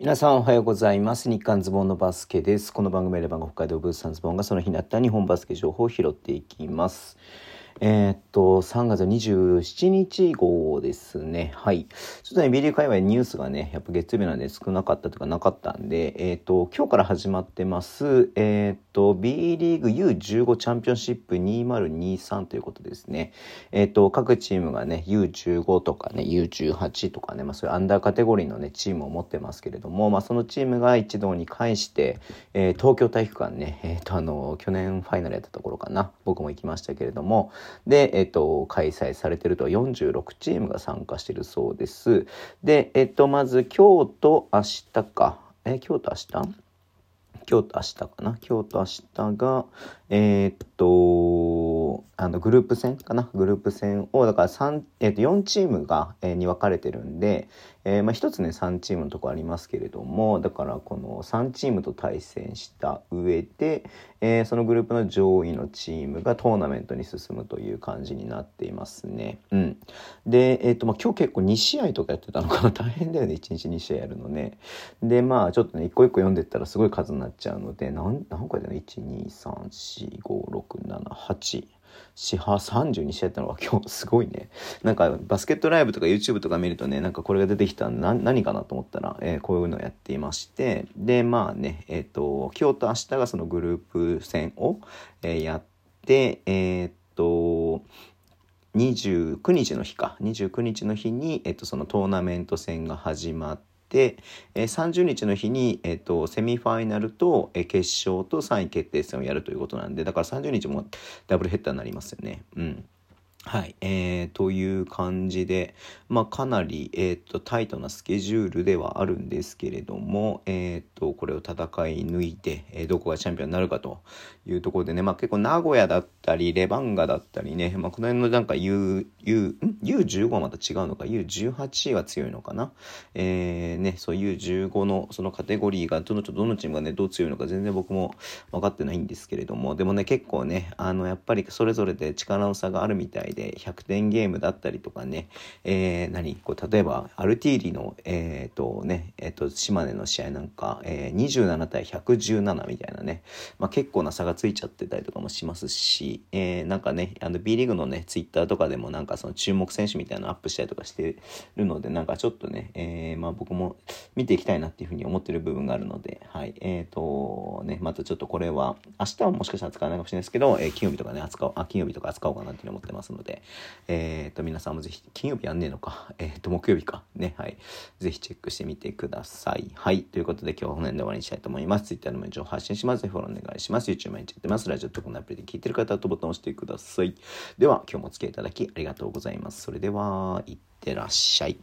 皆さんおはようございます。日刊ズッボンのバスケです。この番組で番号北海道ブースターズッボンがその日になった日本バスケ情報を拾っていきます。えー、っと、3月27日号ですね。はい。ちょっとね、 B リーグ界隈ニュースがね、やっぱ月曜日なんで少なかったとかなかったんで、えー、っと、今日から始まってます、えー、っと、B リーグ U15 チャンピオンシップ2023ということですね。えっと、各チームがね、U15 とかね、U18 とかね、まあそういうアンダーカテゴリーのね、チームを持ってますけれども、まあそのチームが一堂に会して、え東京体育館ね、えっと、あの、去年ファイナルやったところかな、僕も行きましたけれども、で、えっと、開催されてると46チームが参加してるそうです。で、えっと、まず今日と明日か。え、今日と明日？今日と明日かな？今日と明日が、えー、っと、あの、グループ戦かな？グループ戦を、だから3、えー、っと、4チームが、えー、に分かれてるんで、えー、まあ、1つね、3チームのとこありますけれども、だからこの3チームと対戦した上で、えー、そのグループの上位のチームがトーナメントに進むという感じになっていますね。うん。で、えっと、まあ、今日結構2試合とかやってたのかな？大変だよね、1日2試合やるのね。で、まあ、ちょっとね、一個一個読んでったらすごい数になっちゃうので、何、何個やったの ?1、2、3、4、5、6、7、8。四波32試合やったのが今日すごいね。なんかバスケットライブとか YouTube とか見るとね、なんかこれが出てきたら何かなと思ったら、えー、こういうのをやっていまして、で、まあね、えっ、ー、と、今日と明日がそのグループ戦を、えー、やって、えっと、29日の日か29日の日に、えっと、そのトーナメント戦が始まって、えー、30日の日に、えーと、セミファイナルと、えー、決勝と3位決定戦をやるということなんでだから30日もダブルヘッダーになりますよね。うんはい、えー、という感じで、まあ、かなり、えーと、タイトなスケジュールではあるんですけれども、えーと、これを戦い抜いて、えー、どこがチャンピオンになるかというところでね、まあ、結構名古屋だったりレバンガだったりね、まあ、この辺のなんか U、U、U15 はまた違うのか？U18 は強いのかな、えーね、そう U15 のそのカテゴリーがどのどのチームがねどう強いのか全然僕も分かってないんですけれども。でもね結構ねあのやっぱりそれぞれで力の差があるみたいで100点ゲームだったりとかね、えー、何？こう例えばアルティーリの、えっ、ー、とね、えっ、ー、と、島根の試合なんか、えー、27対117みたいなね、まあ、結構な差がついちゃってたりとかもしますし、えー、なんかね、あの B リーグのね、ツイッターとかでもなんかその注目選手みたいなのアップしたりとかしてるので、なんかちょっとね、えー、まあ僕も見ていきたいなっていうふうに思ってる部分があるので、はい、えっ、ー、と、ね、またちょっとこれは、明日はもしかしたら使わないかもしれないですけど、えー、金曜日とかね、扱おう、あ、金曜日とか扱おうかなって思ってますので、えっ、ー、と、皆さんもぜひ、金曜日やんねえのか、えっ、ー、と、木曜日か、ね、はい、ぜひチェックしてみてください。はい、ということで今日はこの辺で終わりにしたいと思います。Twitter の情報発信します。フォローお願いします。YouTube 毎日やってます。ラジオとこのアプリで聞いてる方はとボタンを押してください。では、今日もお付き合いいただきありがとうとうございます。それでは、いってらっしゃい。